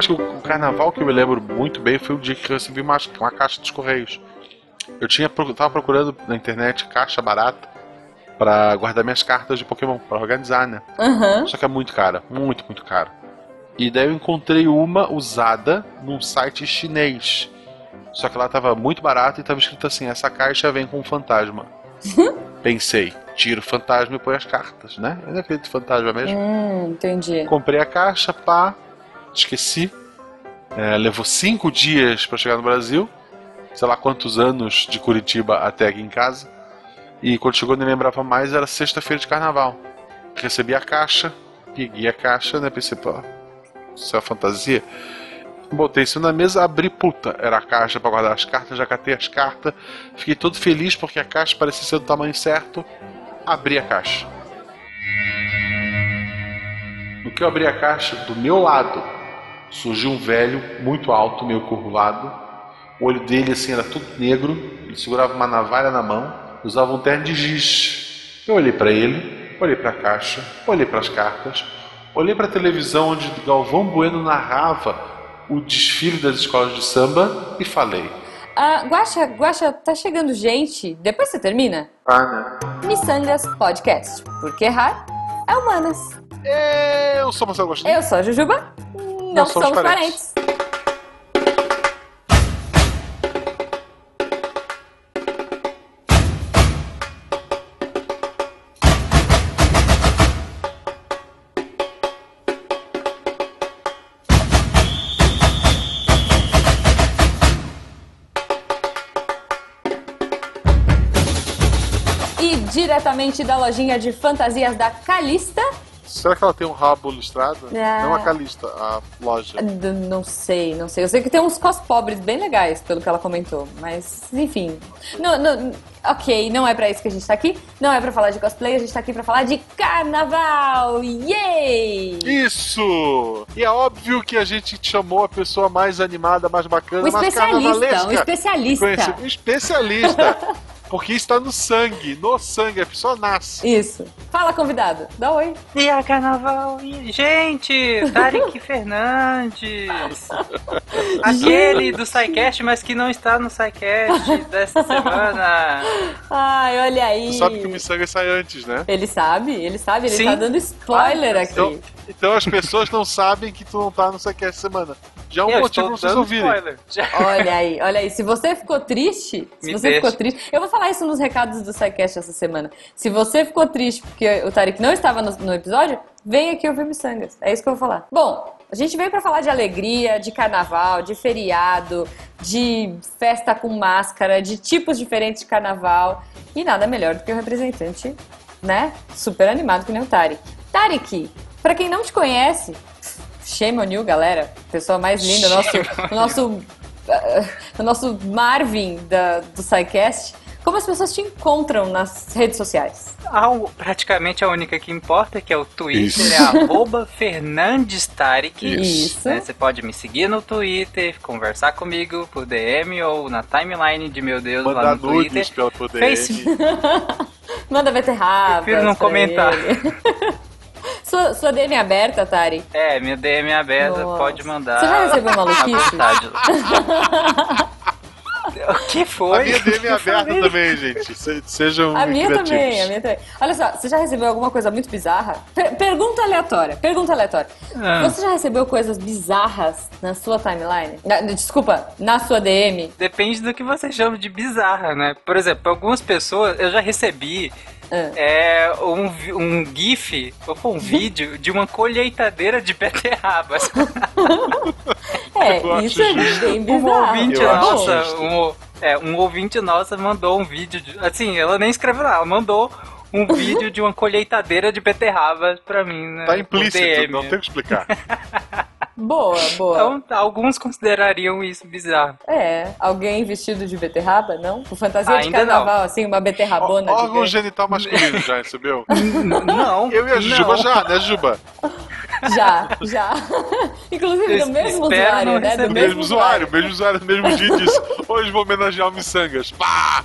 Acho que o carnaval que eu me lembro muito bem foi o dia que eu recebi uma, uma caixa dos Correios. Eu tinha tava procurando na internet caixa barata para guardar minhas cartas de Pokémon, para organizar, né? Uhum. Só que é muito cara, muito, muito caro. E daí eu encontrei uma usada num site chinês. Só que ela tava muito barata e tava escrito assim: essa caixa vem com um fantasma. Pensei, tiro o fantasma e põe as cartas, né? Eu não acredito em fantasma mesmo. Hum, entendi. Comprei a caixa, pá, esqueci. É, levou cinco dias para chegar no Brasil. Sei lá quantos anos de Curitiba até aqui em casa. E quando chegou, nem lembrava mais, era sexta-feira de carnaval. Recebi a caixa, peguei a caixa, né? Pensei, pô, isso é fantasia. Botei isso na mesa, abri, puta, era a caixa para guardar as cartas, já catei as cartas. Fiquei todo feliz porque a caixa parecia ser do tamanho certo. Abri a caixa. No que eu abri a caixa, do meu lado, surgiu um velho, muito alto, meio curvado. O olho dele, assim, era tudo negro. Ele segurava uma navalha na mão, usava um terno de giz. Eu olhei para ele, olhei para a caixa, olhei para as cartas, olhei para a televisão onde Galvão Bueno narrava o desfile das escolas de samba e falei: Ah, Guaxa, Guaxa, tá chegando gente. Depois você termina? Ah, né? Missangas Podcast. Porque errar é humanas. Eu sou Marcelo Agostinho. Eu sou a Jujuba. Não, Não somos somos parentes. parentes. E diretamente da lojinha de fantasias da Calista. Será que ela tem um rabo listrado? É. Não a Calista, a loja. D- Não sei, não sei. Eu sei que tem uns cos pobres bem legais, pelo que ela comentou. Mas, enfim. Não, não- ok, não é pra isso que a gente tá aqui. Não é pra falar de cosplay, a gente tá aqui pra falar de carnaval! Yay! Isso! E é óbvio que a gente chamou a pessoa mais animada, mais bacana, Um mais especialista, um especialista. Um especialista. Porque está no sangue, no sangue, a pessoa nasce. Isso. Fala, convidado. Dá oi. E a carnaval? E, gente, Tarek Fernandes. Aquele do SciCast, mas que não está no SciCast dessa semana. Ai, olha aí. Você sabe que o Missanga sai antes, né? Ele sabe, ele sabe, ele Sim. tá dando spoiler Ah, aqui. Então, então as pessoas não sabem que tu não tá no essa semana. Já é um Eu motivo pra vocês ouvirem. Olha aí, olha aí. Se você ficou triste, se Me você deixa. ficou triste, eu vou falar isso nos recados do SciCast essa semana. Se você ficou triste porque o Tarek não estava no, no episódio, vem aqui ouvir Missangas. É isso que eu vou falar. Bom, a gente veio pra falar de alegria, de carnaval, de feriado, de festa com máscara, de tipos diferentes de carnaval. E nada melhor do que o representante, né? Super animado que nem o Tarek. Tarek, pra quem não te conhece, shame on you, galera. Pessoa mais linda, o nosso, o nosso o nosso Marvin da, do SciCast, como as pessoas te encontram nas redes sociais? Ah, o- praticamente a única que importa, que é o Twitter, Isso. é arroba Fernandes Tarek. Isso. Né, Você pode me seguir no Twitter, conversar comigo por DM ou na timeline de meu Deus lá Mandar no Twitter. pelo poder. Face- Manda beterraba. Prefiro não comentar. sua, sua DM é aberta, Tari? É, minha DM é aberta, Nossa. pode mandar. Você já recebeu à maluquice? o que foi? A minha DM é aberta também, gente. Se- Sejam A minha criativos. também, a minha também. Olha só, você já recebeu alguma coisa muito bizarra? Per- pergunta aleatória, pergunta aleatória. Ah. Você já recebeu coisas bizarras na sua timeline? Na- desculpa, na sua DM? Depende do que você chama de bizarra, né? Por exemplo, algumas pessoas eu já recebi. É, um, um GIF, ou um vídeo de uma colheitadeira de beterrabas. É, Eu isso é bem Um bizarro. ouvinte Eu acho nossa, um, é, um ouvinte nossa mandou um vídeo, de, assim, ela nem escreveu nada, ela mandou um vídeo de uma colheitadeira de beterrabas pra mim, né? Tá implícito, DM. não tem o que explicar. Boa, boa. Então, alguns considerariam isso bizarro. É, alguém vestido de beterraba, não? Com fantasia de Ainda carnaval, assim, uma beterrabona. Órgão gigante. genital masculino já recebeu? Não. Eu e a Juba não. já, né, Juba? Já, já. Inclusive do mesmo usuário, não né? Do Mesmo usuário, mesmo usuário, mesmo dia disse. Hoje vou homenagear o Missangas. Pá!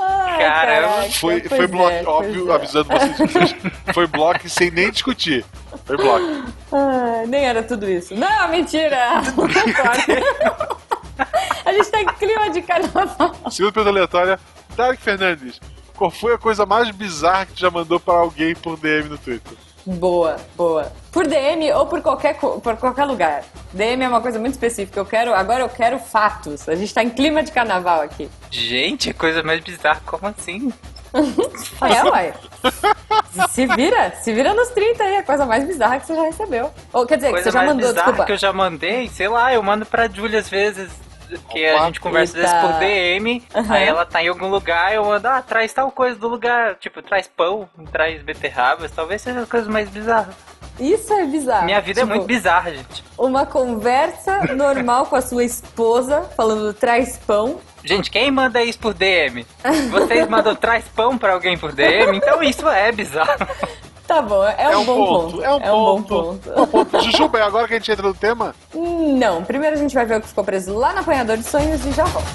Ai, caraca, Foi, foi bloco, é, óbvio, é. avisando vocês. vocês, Foi bloco sem nem discutir. Foi bloco. Ah, nem era tudo isso. Não, mentira! A gente tá em clima de carnaval. Segunda pergunta aleatória. Tarek Fernandes, qual foi a coisa mais bizarra que tu já mandou para alguém por DM no Twitter? Boa, boa. Por DM ou por qualquer, por qualquer lugar. DM é uma coisa muito específica. Eu quero, agora eu quero fatos. A gente tá em clima de carnaval aqui. Gente, coisa mais bizarra, como assim? É, uai. Se vira, se vira nos 30 aí, a coisa mais bizarra que você já recebeu. Ou quer dizer, que Coisa você já mais mandou, bizarra desculpa. que eu já mandei, sei lá, eu mando pra Julia às vezes. Que a gente conversa às vezes por DM, Aham. aí ela tá em algum lugar, eu mando, ah, traz tal coisa do lugar, tipo, traz pão, traz beterrabas, talvez seja as coisas mais bizarras. Isso é bizarro. Minha vida é Tipo, muito bizarra, gente. Uma conversa normal com a sua esposa, falando traz pão. Gente, quem manda isso por DM? Vocês mandam traz pão pra alguém por DM? Então isso é bizarro. Tá bom, é, um, bom ponto. É um bom ponto. ponto. É um ponto. Jujuba, é agora que a gente entra no tema? Não, primeiro a gente vai ver o que ficou preso lá no apanhador de sonhos e já volta.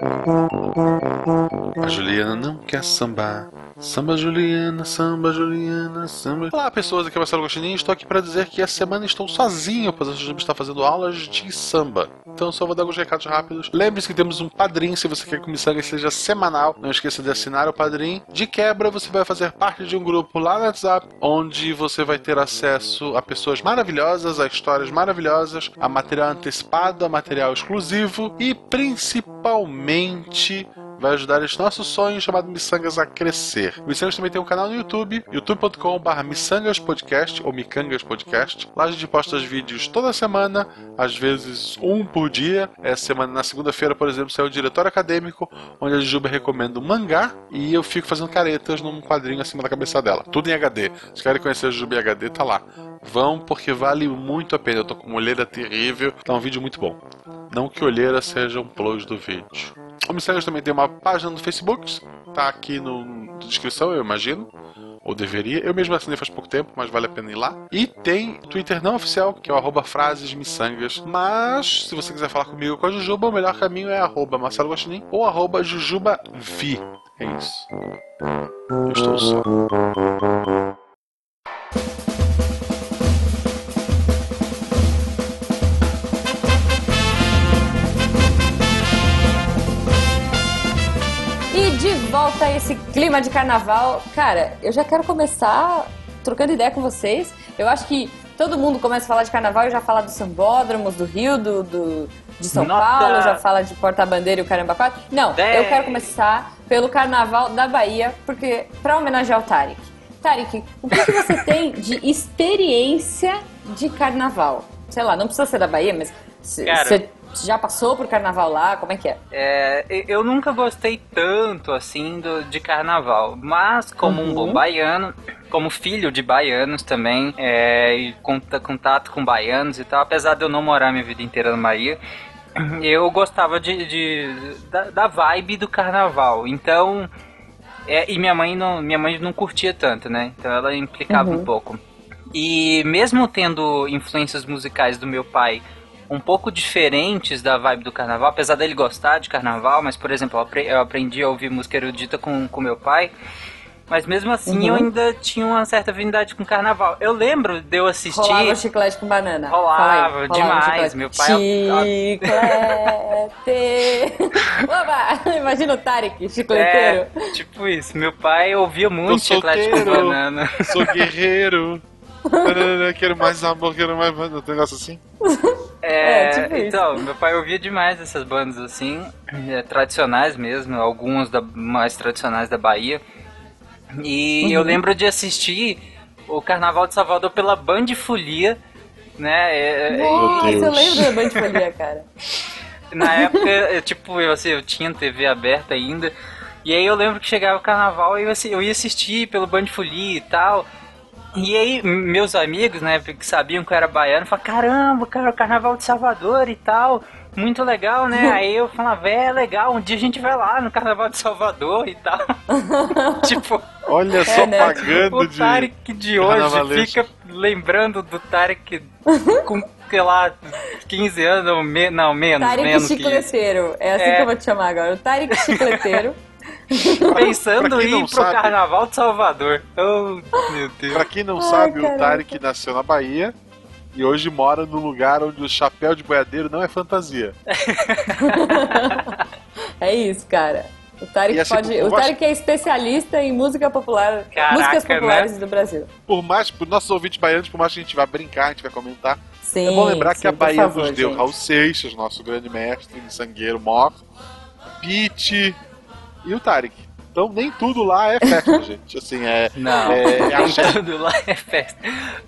A Juliana não quer sambar. Samba Juliana, samba Juliana, samba. Olá, pessoas, aqui é o Marcelo Gostininho. Estou aqui para dizer que essa semana estou sozinho, pois a Jujuba está fazendo aulas de samba. Então, só vou dar alguns recados rápidos. Lembre-se que temos um padrinho, se você quer que o Missanga seja semanal. Não esqueça de assinar o padrinho. De quebra, você vai fazer parte de um grupo lá no WhatsApp, onde você vai ter acesso a pessoas maravilhosas, a histórias maravilhosas, a material antecipado, a material exclusivo e principalmente mente vai ajudar esse nosso sonho chamado Missangas a crescer. O Missangas também tem um canal no YouTube, youtube.com.br Missangas Podcast ou Micangas Podcast. Lá a gente posta os vídeos toda semana, às vezes um por dia. Essa semana, na segunda-feira, por exemplo, saiu o Diretório Acadêmico, onde a Juba recomenda um mangá e eu fico fazendo caretas num quadrinho acima da cabeça dela. Tudo em HD. Se querem conhecer a Juba em HD, tá lá. Vão porque vale muito a pena. Eu tô com uma olheira terrível, tá um vídeo muito bom. Não que olheira seja um plus do vídeo. O Missangas também tem uma página no Facebook, tá aqui no, na descrição, eu imagino. Ou deveria. Eu mesmo assinei faz pouco tempo, mas vale a pena ir lá. E tem Twitter não oficial, que é o arroba frases miçangas. Mas, se você quiser falar comigo com a Jujuba, o melhor caminho é arroba Marcelo Guaxinim ou arroba Jujubavi. É isso. Eu estou só. Volta a esse clima de carnaval. Cara, eu já quero começar trocando ideia com vocês. Eu acho que todo mundo começa a falar de carnaval e já fala dos sambódromos do Rio, do, do- de São Nota. Paulo, já fala de Porta-Bandeira e o Caramba 4. Não, Dez. eu quero começar pelo carnaval da Bahia, porque para homenagear o Tarek. Tarek, o que, que você tem de experiência de carnaval? Sei lá, não precisa ser da Bahia, mas você já passou por carnaval lá? Como é que é? É, eu nunca gostei tanto assim do, de carnaval, mas como um Uhum. bom baiano, como filho de baianos também, é, e conta- contato com baianos e tal, apesar de eu não morar minha vida inteira na Bahia, eu gostava de, de- da, da vibe do carnaval. Então, é, e minha mãe não, minha mãe não curtia tanto, né? Então ela implicava Uhum. um pouco. E mesmo tendo influências musicais do meu pai um pouco diferentes da vibe do carnaval, apesar dele gostar de carnaval, mas por exemplo, eu apre- eu aprendi a ouvir música erudita com, com meu pai. Mas mesmo assim Uhum. eu ainda tinha uma certa afinidade com carnaval. Eu lembro de eu assistir. Rolava chiclete com banana. Rolava, rolava demais. Meu pai- Chiclete. Oba! Imagina o Tarek, chicleteiro. É, tipo isso. Meu pai ouvia muito chiclete com banana. Sou guerreiro. Quero mais amor, quero mais. Um negócio assim. É, É, tipo isso. então, meu pai ouvia demais essas bandas assim, é, tradicionais mesmo, algumas da, mais tradicionais da Bahia. E Uhum. eu lembro de assistir o Carnaval de Salvador pela Band Folia, né? é, Nossa, Deus. eu lembro da Band Folia, cara. na época, eu, tipo, eu, assim, eu tinha TV aberta ainda. E aí eu lembro que chegava o carnaval e eu, assim, eu ia assistir pelo Band Folia e tal. E aí, meus amigos, né, que sabiam que eu era baiano, falaram, caramba, cara, o carnaval de Salvador e tal, muito legal, né? aí eu falava, é legal, um dia a gente vai lá no carnaval de Salvador e tal. tipo, Olha só, né? pagando o de. Tarek de hoje fica lembrando do Tarek com, sei lá, 15 anos, ou me, não, menos, Tarek menos que. Chicleteiro. É assim É. que eu vou te chamar agora. O Tarek Chicleteiro. Pensando em ir pro sabe- carnaval de Salvador. Oh, meu Deus. Pra quem não Ai, sabe, o caraca. Tarek nasceu na Bahia e hoje mora no lugar onde o chapéu de boiadeiro não é fantasia. É isso, cara. O Tarek assim, pode. O Tarek é especialista em música popular. Caraca, músicas né? populares do Brasil. Por mais, por nossos ouvintes baianos, por mais que a gente vá brincar, a gente vai comentar, Sim. é bom lembrar que sim, a por Bahia favor, nos deu gente. Raul Seixas, nosso grande mestre, sangueiro mor, Pete e o Tarek. Então nem tudo lá é festa, gente. Assim, é. Não, É, é axé. tudo lá é festa.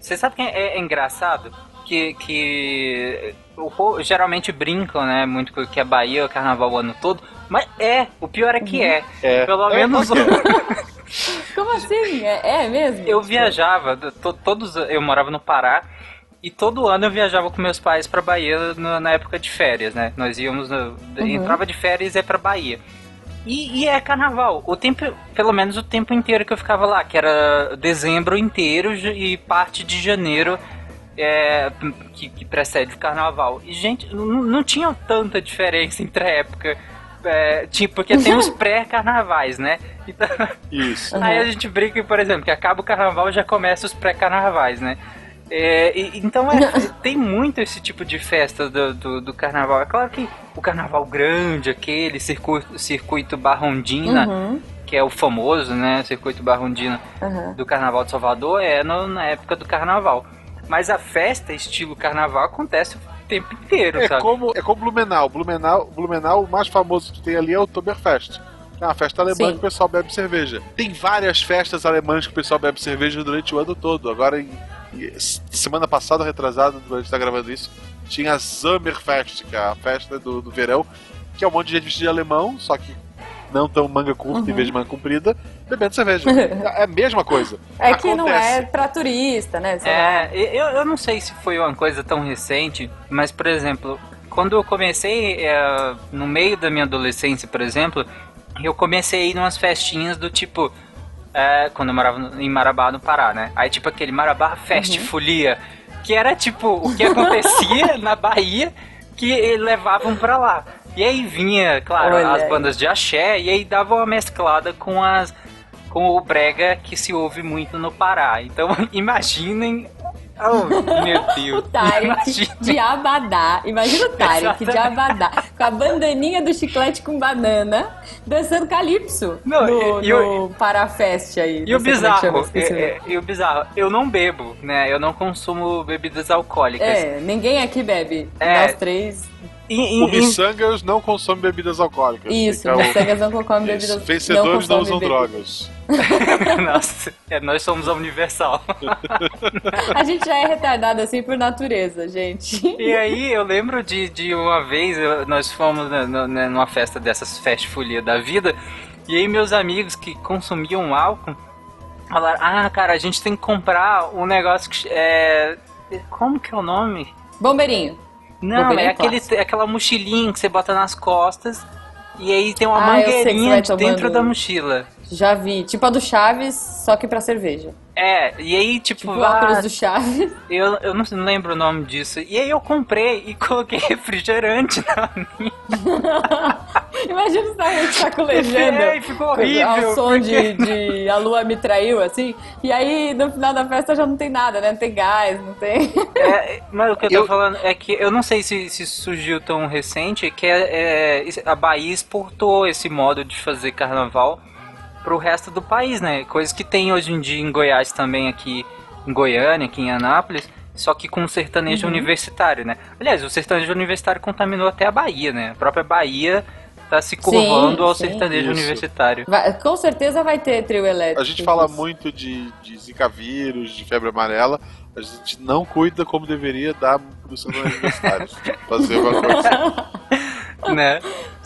Você sabe que é, é engraçado? Que, que o povo geralmente brincam, né? Muito com que a Bahia é o carnaval o ano todo. Mas é, o pior é que é. É. Pelo É, menos ok. Como assim? É, é mesmo? eu viajava, to- todos eu morava no Pará. E todo ano eu viajava com meus pais pra Bahia no- na época de férias, né? Nós íamos, no- entrava de férias e ia pra Bahia. E, e é carnaval. O tempo, pelo menos o tempo inteiro que eu ficava lá, que era dezembro inteiro e parte de janeiro é, que, que precede o carnaval. E, gente, não, não tinha tanta diferença entre a época. É, tipo, porque tem os pré-carnavais, né? Então, Isso. Uhum. Aí a gente brinca, por exemplo, que acaba o carnaval e já começa os pré-carnavais, né? É, e- então é, tem muito esse tipo de festa do, do, do carnaval. É claro que o carnaval grande, aquele circuito, circuito Barrondina, Uhum, que é o famoso, né? Circuito Barrondina uhum. do Carnaval de Salvador, é no- na época do carnaval. Mas a festa, estilo carnaval, acontece o tempo inteiro, É sabe? como, é como Blumenau. Blumenau. Blumenau, o mais famoso que tem ali é o Oktoberfest. É uma festa alemã Sim. que o pessoal bebe cerveja. Tem várias festas alemãs que o pessoal bebe cerveja durante o ano todo. Agora, em, em- semana passada, retrasada, a gente tá gravando isso, tinha a Sommerfest, que é a festa do, do verão, que é um monte de gente vestida de alemão, só que não tão manga curta em Uhum. vez de manga comprida, bebendo cerveja. é a mesma coisa. É que não Acontece. é pra turista, né? Sei lá. É, eu, eu não sei se foi uma coisa tão recente, mas, por exemplo, quando eu comecei, é, no meio da minha adolescência, por exemplo, eu comecei a ir numas festinhas do tipo. É, quando eu morava em Marabá, no Pará, né? Aí, tipo, aquele Marabá Fest Folia, que era tipo o que acontecia na Bahia que levavam pra lá. E aí vinha, claro, Olha as aí. bandas de axé, e aí dava uma mesclada com as com o brega que se ouve muito no Pará. Então, imaginem. Oh, meu O Deus. Tarek Imaginem. de Abadá. Imagina o Tarek de. Abadá. Com a bandaninha do chiclete com banana, dançando calypso. Não, no, e- o- no Parafest aí. E o é chama, bizarro, o é- é- e o bizarro, eu não bebo, né? Eu não consumo bebidas alcoólicas. É, ninguém aqui bebe. É. Nós três. E- O e- Missangas não consome bebidas alcoólicas. Isso, o- os cegas não consomem Isso. bebidas. Vencedores não, consomem usam bebidas. drogas. Nossa, é, nós somos a Universal. A gente já é retardado assim por natureza, gente. E aí eu lembro de, de uma vez, nós fomos na- na- numa festa dessas fast folia da vida, e aí meus amigos que consumiam álcool falaram, ah, cara, a gente tem que comprar um negócio que é. Como que é o nome? Bombeirinho. Não, é aquele, aquela mochilinha que você bota nas costas e aí tem uma Ah, mangueirinha de dentro da mochila. Já vi. Tipo a do Chaves, só que pra cerveja. É, e aí, tipo, Tipo o ah, óculos do Chaves. eu, eu não lembro o nome disso. E aí eu comprei e coloquei refrigerante na minha. Imagina o Tarek sacolejando. É, e ficou horrível. Ao som porque- de, de A Lua Me Traiu, assim. E aí, no final da festa, já não tem nada, né? Não tem gás, não tem... É, mas o que eu tô Eu- falando é que eu não sei se, se surgiu tão recente que é, é, a Bahia exportou esse modo de fazer carnaval pro resto do país, né? Coisas que tem hoje em dia em Goiás também, aqui em Goiânia, aqui em Anápolis, só que com sertanejo Uhum. universitário, né? Aliás, o sertanejo universitário contaminou até a Bahia, né? A própria Bahia tá se curvando ao sim. sertanejo Isso. universitário. Vai- com certeza vai ter trio elétrico. A gente fala muito de, de zika vírus, de febre amarela. A gente não cuida como deveria da produção dos universitários. Fazer uma coisa. né?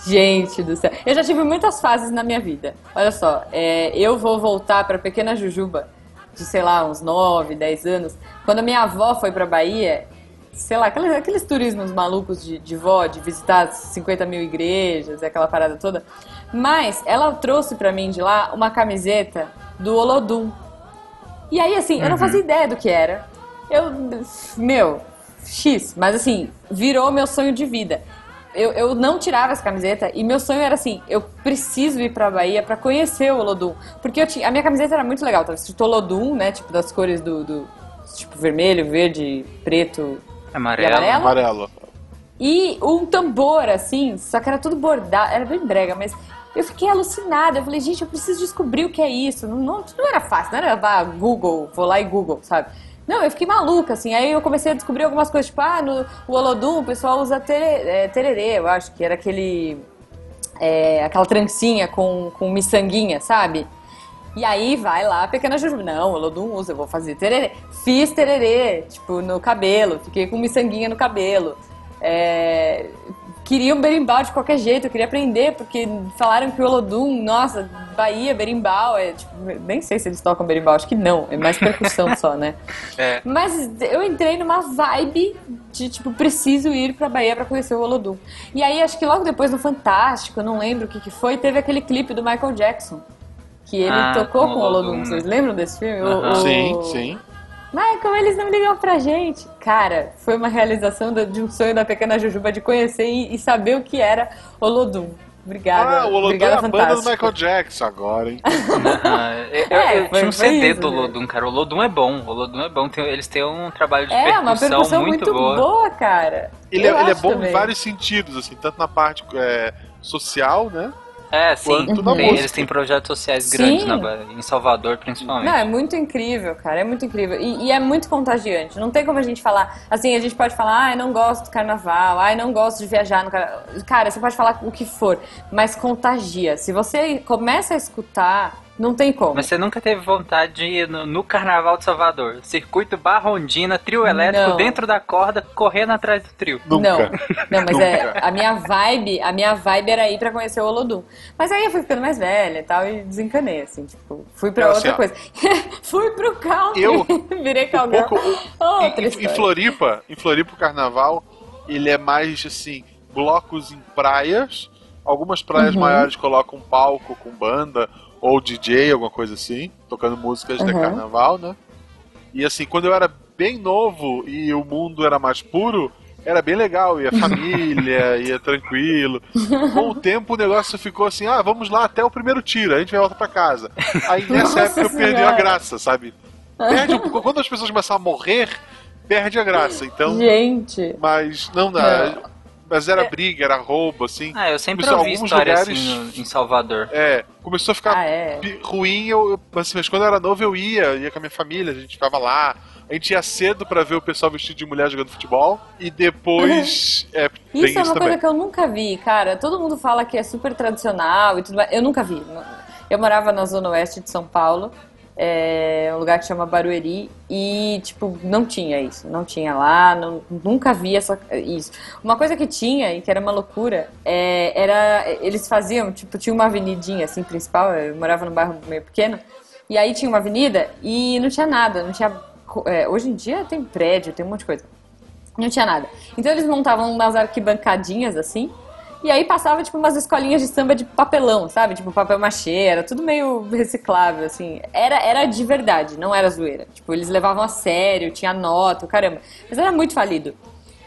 Gente do céu. Eu já tive muitas fases na minha vida. Olha só, é, eu vou voltar pra pequena Jujuba, de sei lá, uns 9, 10 anos. Quando a minha avó foi pra Bahia, sei lá, aqueles, aqueles turismos malucos de, de vó, de visitar 50 mil igrejas, aquela parada toda. Mas ela trouxe pra mim de lá uma camiseta do Olodum. E aí, assim, eu não fazia ideia do que era. Eu, meu, X, mas assim, virou meu sonho de vida. eu, eu não tirava essa camiseta e meu sonho era assim, eu preciso ir pra Bahia pra conhecer o Olodum. Porque eu tinha, a minha camiseta era muito legal, tava escrito Olodum, né? Tipo, das cores do, do tipo vermelho, verde, preto Amarelo. e amarelo. Amarelo. E um tambor, assim, só que era tudo bordado, era bem brega, mas eu fiquei alucinada. Eu falei, gente, eu preciso descobrir o que é isso. Não, não, não era fácil, não era vá, Google, vou lá e Google, sabe? Não, eu fiquei maluca, assim. Aí eu comecei a descobrir algumas coisas, tipo, ah, no o Olodum o pessoal usa tere, é, tererê, eu acho que era aquele. é, aquela trancinha com, com miçanguinha, sabe? E aí vai lá pequena Jujuba. Não, o Olodum usa, eu vou fazer tererê. Fiz tererê, tipo, no cabelo. Fiquei com miçanguinha no cabelo. É, Queria um berimbau de qualquer jeito, eu queria aprender, porque falaram que o Olodum, nossa, Bahia, berimbau, é tipo, nem sei se eles tocam berimbau, acho que não, é mais percussão só, né? É. Mas eu entrei numa vibe de, tipo, preciso ir pra Bahia pra conhecer o Olodum. E aí, acho que logo depois no Fantástico, eu não lembro o que que foi, teve aquele clipe do Michael Jackson. Que ele Ah, tocou com o o Olodum. Olodum, né? Vocês lembram desse filme? O- Aham. o- Sim, sim. Michael, eles não ligam pra gente. Cara, foi uma realização de um sonho da pequena Jujuba de conhecer e, e saber o que era Olodum. Obrigada. Ah, o Olodum é Obrigada, a banda do Fantástico. Michael Jackson agora, hein? Ah, eu, eu- É, eu foi- tinha um CD isso, do né? Lodum, cara. O Lodum é bom. O Lodum é bom. Tem- eles têm um trabalho de É, uma percussão muito, muito, boa. boa. cara. Ele, Eu é, ele é bom também. em vários sentidos, assim, tanto na parte é, social, né? É, sim. Tem- música. eles têm projetos sociais Sim. grandes na Bahia, em Salvador, principalmente. Não, é muito incrível, cara. É muito incrível. E, e é muito contagiante. Não tem como a gente falar. Assim, a gente pode falar, ai, não gosto do carnaval, ai, não gosto de viajar no carnaval. Cara, você pode falar o que for, mas contagia. Se você começa a escutar, não tem como. Mas você nunca teve vontade de ir no, no Carnaval de Salvador? Circuito Barra Ondina, trio elétrico Não. dentro da corda, correndo atrás do trio. Nunca. Não, não, mas é, a minha vibe, a minha vibe era ir pra conhecer o Olodum. Mas aí eu fui ficando mais velha e tal e desencanei, assim, tipo, fui pra Não, outra assim, coisa. fui pro country, Eu- virei Um cowgirl. pouco, Outra em, em. Floripa, em Floripa o carnaval, ele é mais assim, blocos em praias. Algumas praias Uhum. maiores colocam um palco com banda ou DJ, alguma coisa assim, tocando músicas de Uhum. carnaval, né? E assim, quando eu era bem novo e o mundo era mais puro, era bem legal, ia família, ia tranquilo. Com o tempo o negócio ficou assim, ah, vamos lá até o primeiro tiro, a gente vai voltar pra casa. Aí nessa época eu perdi a graça, sabe? Perde quando as pessoas começam a morrer, perde a graça. Então, Gente, mas não dá. Não. Mas era briga, era roubo, assim. Ah, eu sempre Começou ouvi alguns história lugares- assim no- em Salvador. É, começou a ficar ah, é. ruim, eu, eu- assim, mas quando eu era novo eu ia, ia com a minha família, a gente ficava lá. A gente ia cedo pra ver o pessoal vestido de mulher jogando futebol. E depois. é, tem Isso isso, é uma também. coisa que eu nunca vi, cara. Todo mundo fala que é super tradicional e tudo mais. Eu nunca vi. Eu morava na zona oeste de São Paulo, é um lugar que chama Barueri, e, tipo, não tinha isso. Não tinha lá, não- nunca vi essa, isso. Uma coisa que tinha, e que era uma loucura, é, era. Eles faziam, tipo, tinha uma avenidinha assim principal, eu morava num bairro meio pequeno, e aí tinha uma avenida e não tinha nada, não tinha. é, hoje em dia tem prédio, tem um monte de coisa. Não tinha nada. Então eles montavam umas arquibancadinhas assim. E aí passava, tipo, umas escolinhas de samba de papelão, sabe? Tipo, papel machê, era tudo meio reciclável, assim. Era, era de verdade, não era zoeira. Tipo, eles levavam a sério, tinha nota, caramba. Mas era muito falido.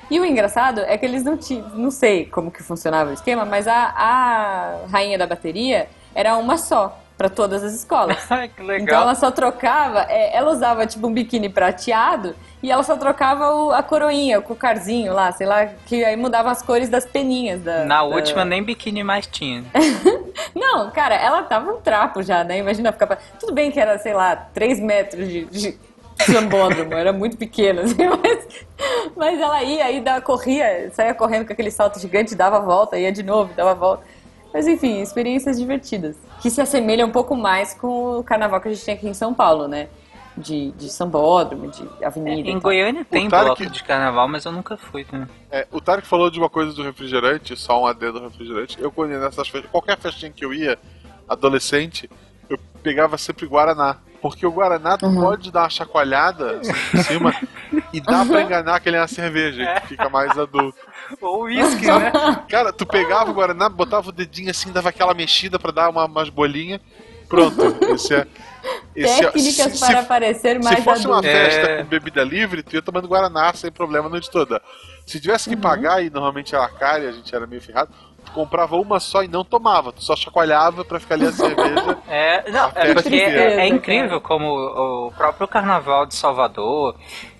E o engraçado é que eles não tinham, não sei como que funcionava o esquema, mas a, a rainha da bateria era uma só, pra todas as escolas. Ai, que legal. Então ela só trocava, é, ela usava tipo um biquíni prateado e ela só trocava o- a coroinha, o cocarzinho lá, sei lá, que aí mudava as cores das peninhas da. Na da- última nem biquíni mais tinha. Não, cara, ela tava um trapo já, né? Imagina ficar. pra- Tudo bem que era, sei lá, 3 metros de. de... Sambódromo, era muito pequena, assim, mas, mas ela ia aí dava, corria, saía correndo com aquele salto gigante, dava a volta, ia de novo, dava a volta. Mas enfim, experiências divertidas. Que se assemelham um pouco mais com o carnaval que a gente tem aqui em São Paulo, né? De, de sambódromo, de avenida. e Em. Goiânia tem Tarek- bloco de carnaval, mas eu nunca fui também. É, o Tarek falou de uma coisa do refrigerante, só um adendo do refrigerante. Eu, quando ia nessas festas, qualquer festinha que eu ia, adolescente, eu pegava sempre Guaraná. Porque o Guaraná tu Uhum. pode dar uma chacoalhada assim, por cima e dá pra enganar que ele é uma cerveja, que fica mais adulto. Ou uísque, né? Cara, tu pegava o Guaraná, botava o dedinho assim, dava aquela mexida pra dar uma, umas bolinhas. Pronto, esse é. Esse- técnicas se- para se- parecer mais Se fosse uma adulto. festa É. com bebida livre, tu ia tomando Guaraná sem problema a noite toda. Se tivesse que Uhum. pagar, e normalmente era caro e a gente era meio ferrado, tu comprava uma só e não tomava. Tu só chacoalhava pra ficar ali a cerveja. É, não, A é porque é, é Cara. incrível como o próprio Carnaval de Salvador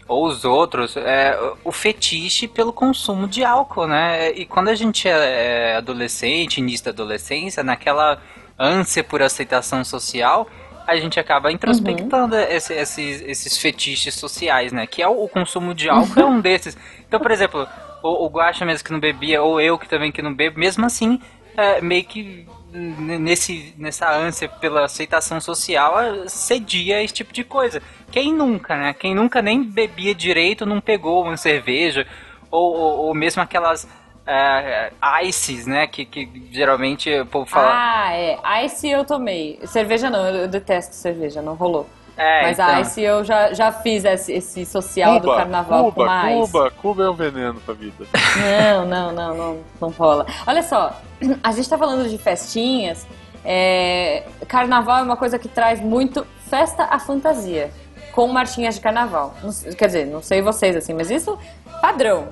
ou os outros, é, o fetiche pelo consumo de álcool, né? E quando a gente é é adolescente, início da adolescência, naquela ânsia por aceitação social, a gente acaba introspectando esse- esses, esses fetiches sociais, né? Que é o, o consumo de álcool é um desses. Então, por exemplo, o, o Guaxa mesmo que não bebia, ou eu que também que não bebo, mesmo assim, é, meio que nesse, nessa ânsia pela aceitação social, é, cedia a esse tipo de coisa. Quem nunca, né? Quem nunca nem bebia direito não pegou uma cerveja, ou, ou, ou mesmo aquelas é, ices, né? Que, que geralmente o povo fala. Ah, é. Ice eu tomei. Cerveja não, eu eu detesto cerveja, não rolou. é, Mas então. a Ice eu já, já fiz esse, esse social do carnaval com Cuba, a Ice. Cuba, Cuba é um veneno pra vida. Não, não, não, não, não rola. Olha só, a gente tá falando de festinhas. é, Carnaval é uma coisa que traz muito festa à fantasia, com marchinhas de carnaval. Quer dizer, não sei vocês assim, mas isso padrão.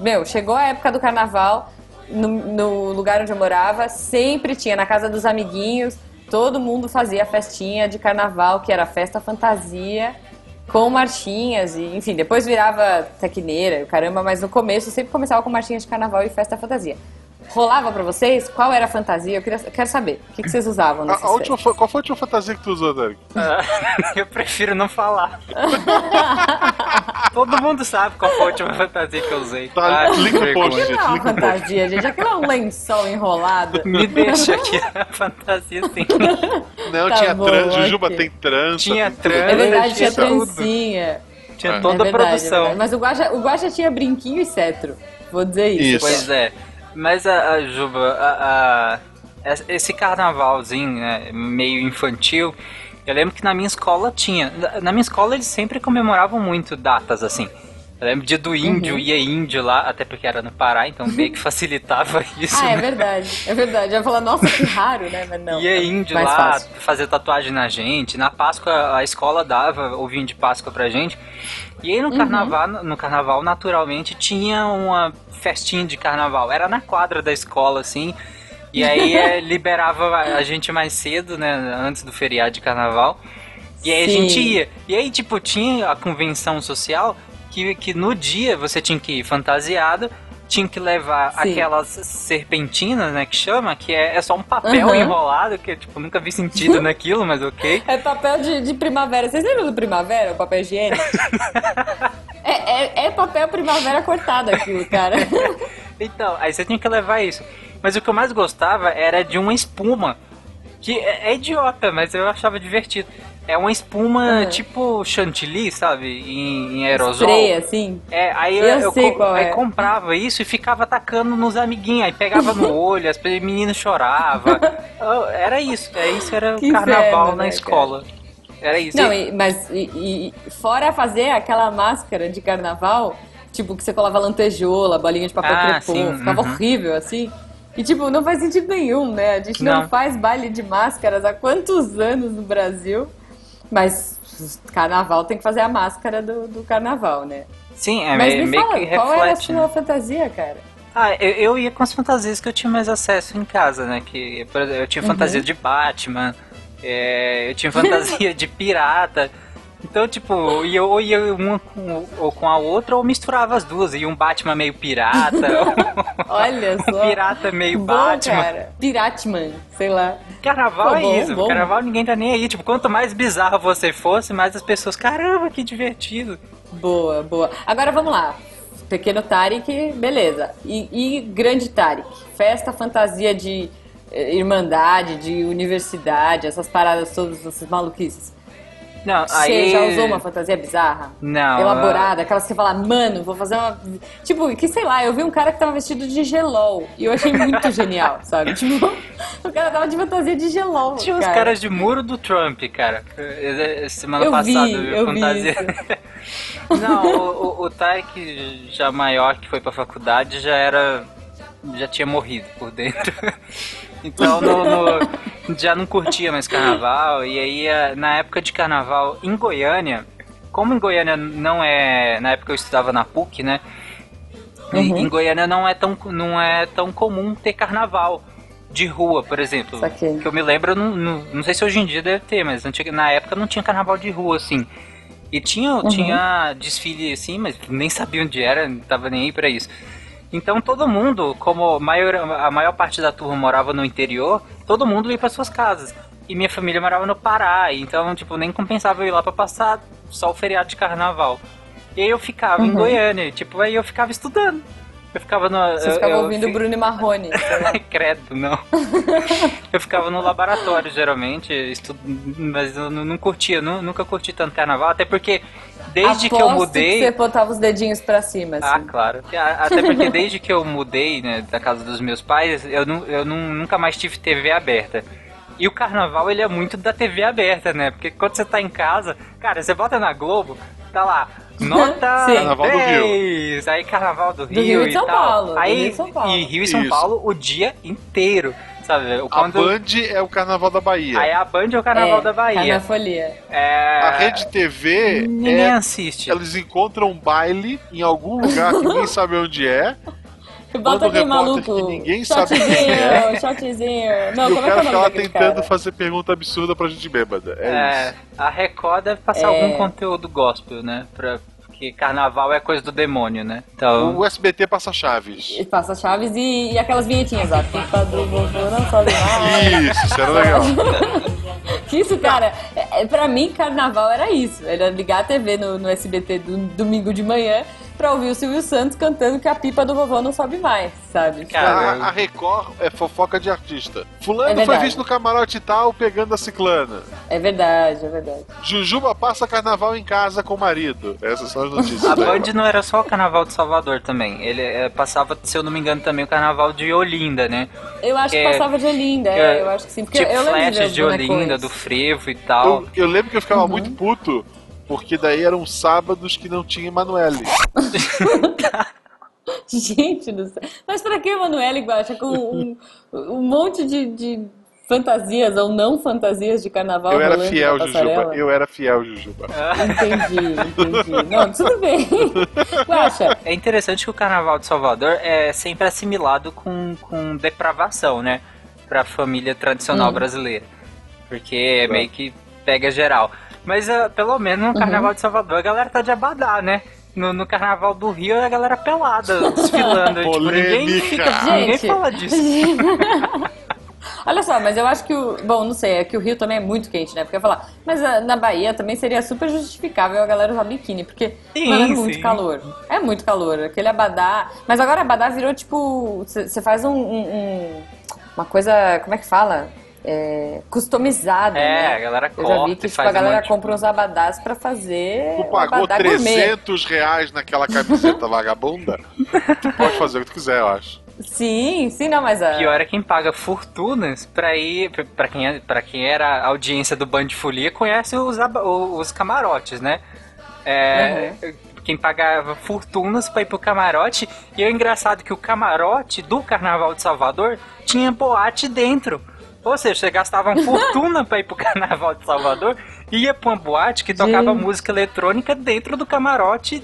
Meu, chegou a época do carnaval, no, no lugar onde eu morava, sempre tinha na casa dos amiguinhos, todo mundo fazia festinha de carnaval, que era festa fantasia com marchinhas e, enfim, depois virava tequineira, caramba, mas no começo sempre começava com marchinhas de carnaval e festa fantasia. Rolava pra vocês? Qual era a fantasia? Eu, queria, eu quero saber. O que, que vocês usavam A, nessas a última, festas? fa- qual foi a última fantasia que tu usou, Derek? Ah, eu prefiro não falar. Todo mundo sabe qual foi a última fantasia que eu usei. Tá, Ah, no vergonha. post. Aquilo não é fantasia, gente. Aquilo é um lençol enrolado. Me deixa aqui a fantasia sim. Não, Tá tinha trança, Jujuba tem trança. Tinha tem trança. É verdade, tinha trancinha. Tinha É. toda é a verdade, é produção. verdade. Mas o Guaxa, o Guaxa tinha brinquinho e cetro. Vou dizer isso. Isso. Pois é. Mas a, a Juba, a- a- esse carnavalzinho né, meio infantil, eu lembro que na minha escola tinha. Na- minha escola eles sempre comemoravam muito datas assim. Eu lembro dia do índio, Uhum. ia índio lá, até porque era no Pará, então meio que facilitava isso. Ah, é né? verdade. É verdade. Eu ia falar, nossa, que raro, né? Mas não. Ia é índio lá fácil. fazer tatuagem na gente. Na Páscoa a escola dava ovinho de Páscoa pra gente. E Uhum. aí no carnaval, no carnaval naturalmente tinha uma festinha de carnaval. Era na quadra da escola assim. E aí é, liberava a gente mais cedo, né, antes do feriado de carnaval. E aí Sim. a gente ia. E aí tipo tinha a convenção social que, que no dia você tinha que ir fantasiado, tinha que levar Sim. aquelas serpentinas, né, que chama, que é, é só um papel Aham. enrolado, que tipo, nunca vi sentido naquilo, mas ok. É papel de, de primavera. Vocês lembram do primavera, o papel higiênico? é, é, é papel primavera cortado aquilo, cara. Então, aí você tinha que levar isso. Mas o que eu mais gostava era de uma espuma, que é, é idiota, mas eu achava divertido. É uma espuma Ah. tipo chantilly, sabe, em, em aerosol. Spray, assim. É, aí eu, Eu eu aí é. comprava isso e ficava atacando nos amiguinhos, aí pegava no olho, as meninas choravam. Era isso, é isso era o carnaval inferno, na né, escola. Era isso. Não, e- mas e, e fora fazer aquela máscara de carnaval, tipo, que você colava lantejola, bolinha de papel Ah, crepom, sim, ficava uhum. horrível, assim. E, tipo, não faz sentido nenhum, né? A gente não, Não. faz baile de máscaras há quantos anos no Brasil? Mas carnaval tem que fazer a máscara do, do carnaval, né? Sim, é Mas me meio fala, que qual era a sua né? fantasia, cara? Ah, eu, eu ia com as fantasias que eu tinha mais acesso em casa, né? Que, eu tinha Uhum. fantasia de Batman, é, eu tinha fantasia de pirata. Então, tipo, ia, ou ia uma com, ou com a outra, ou misturava as duas. Ia um Batman meio pirata, Olha um só. pirata meio Bom, Batman. cara. Piratman, sei lá. Carnaval Pô, é bom, isso, bom. carnaval ninguém tá nem aí. Tipo, quanto mais bizarro você fosse, mais as pessoas, caramba, que divertido. Boa, boa. Agora vamos lá. Pequeno Tarek, beleza. E, e Grande Tarek? Festa, fantasia de eh, irmandade, de universidade, essas paradas todas, essas maluquices. Não, Você aí... já usou uma fantasia bizarra? Não. Elaborada, aquelas que você fala, mano, vou fazer uma. Tipo, que sei lá, eu vi um cara que tava vestido de gelol e eu achei muito genial, sabe? Tipo, o cara tava de fantasia de gelol. Tinha uns cara. caras de muro do Trump, cara. Semana Eu vi, passada eu vi eu vi fantasia. Não, o, o, o Tarek, já maior que foi pra faculdade, já era. já tinha morrido por dentro. Então no, no, já não curtia mais carnaval. E aí, eh, na época de carnaval em Goiânia, como em Goiânia não é. Na época eu estudava na PUC, né? Em, Uhum. em Goiânia não é, tão, não é tão comum ter carnaval de rua, por exemplo. Que eu me lembro, não, não, não sei se hoje em dia deve ter, mas antiga, na época não tinha carnaval de rua, assim. E tinha, Uhum. tinha desfile assim, mas nem sabia onde era, não tava nem aí pra isso. Então todo mundo, como a maior, a maior parte da turma morava no interior, todo mundo ia para suas casas. E minha família morava no Pará, então tipo nem compensava eu ir lá pra passar só o feriado de carnaval. E aí eu ficava em Uhum. Goiânia, e, tipo, aí eu ficava estudando. Eu ficava no. Você eu, ficava eu ouvindo fi- Bruno e Marrone. Credo, não. eu ficava no laboratório, geralmente, estu... mas eu não não curtia, nu- nunca curti tanto carnaval, até porque desde que eu Aposto mudei. Que você botava os dedinhos pra cima, assim. Ah, claro. A- Até porque desde que eu mudei, né, da casa dos meus pais, eu, nu- eu nu- nunca mais tive TV aberta. E o carnaval, ele é muito da TV aberta, né? Porque quando você tá em casa, cara, você bota na Globo, tá lá, nota Sim. Carnaval do Rio. 10, aí Carnaval do Rio, Rio e São tal. Paulo, do Aí, Rio e São Paulo. E Rio e São Isso. Paulo o dia inteiro, sabe? A Quando... Band é o Carnaval da Bahia. Aí a Band é o Carnaval É, da Bahia. Carnafolia. É... A Rede TV Ninguém é. assiste. Eles encontram um baile em algum lugar que ninguém sabe onde é. Bota aquele repórter maluco. que ninguém sabe quem shotzinho, é. shotzinho. Não, e o é que é cara o fica nome daquele tentando cara? fazer pergunta absurda pra gente bêbada. É, É, isso. a Record deve passar É. algum conteúdo gospel, né? Pra, porque carnaval é coisa do demônio, né? Então. O SBT passa Chaves. E Passa Chaves e, e aquelas vinhetinhas, ó. Pipa do vovô não sobe mais. Isso, isso era legal. Que isso, cara, é, é, pra mim, carnaval era isso. Era ligar a TV no, no SBT do domingo de manhã pra ouvir o Silvio Santos cantando que a pipa do vovô não sobe mais, sabe? Cara, A, a Record é fofoca de artista. Fulano É foi visto no camarote e tal pegando a ciclana. É verdade, é verdade. Jujuba passa carnaval em casa com o marido. Essas são as notícias. A Band não era só o carnaval de Salvador também. Ele eh, passava, se eu não me engano, também o carnaval de Olinda, né? Eu acho que É, passava de Olinda, é, é, eu acho que sim. Porque tipo eu lembro de de Olinda, do frevo e tal. Eu, eu lembro que eu ficava Uhum. muito puto, porque daí eram sábados que não tinha Emanuele. Gente do céu. Mas pra que Emanuele Guacha com um, um monte de, de fantasias ou não fantasias de carnaval Eu era fiel, Jujuba. Eu era fiel, Jujuba. Entendi, entendi. Não, tudo bem. Guacha, É interessante que o carnaval de Salvador é sempre assimilado com, com depravação, né? Pra família tradicional Hum. brasileira. Porque é meio que pega geral. Mas ah, pelo menos Uhum. no carnaval de Salvador a galera tá de abadá, né? No, no carnaval do Rio a galera pelada, desfilando. tipo, ninguém Polêmica. fica. Ninguém Gente. fala disso. olha só, mas eu acho que o. Bom, não sei, é que o Rio também é muito quente, né? Porque eu ia falar, mas ah, na Bahia também seria super justificável a galera usar biquíni, porque Sim, mano, é muito sim. calor. É muito calor. Aquele abadá. Mas agora abadá virou tipo. Você faz um, um- um- Uma coisa. Como é que fala? É, customizada, É, né? a galera Eu já vi corta que e tipo, faz a galera um de compra uns abadás pra fazer. Tu um pagou gourmet. 300 reais naquela camiseta vagabunda? Tu pode fazer o que tu quiser, eu acho. Sim, sim, não, mas a. Pior é quem paga fortunas pra ir. Pra quem, é- pra quem era audiência do Band de Folia, conhece os, os camarotes, né? É, Quem pagava fortunas pra ir pro camarote. E é engraçado que o camarote do Carnaval de Salvador tinha boate dentro. Ou seja, você gastava uma fortuna pra ir pro Carnaval de Salvador e ia pra uma boate que tocava Gente. música eletrônica dentro do camarote,